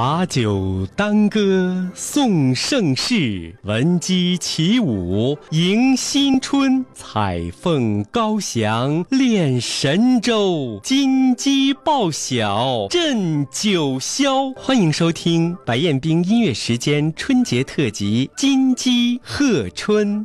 把酒当歌颂盛世，闻鸡起舞迎新春。彩凤高翔恋神州，金鸡报晓震九霄。欢迎收听白彦冰音乐时间春节特辑《金鸡贺春》。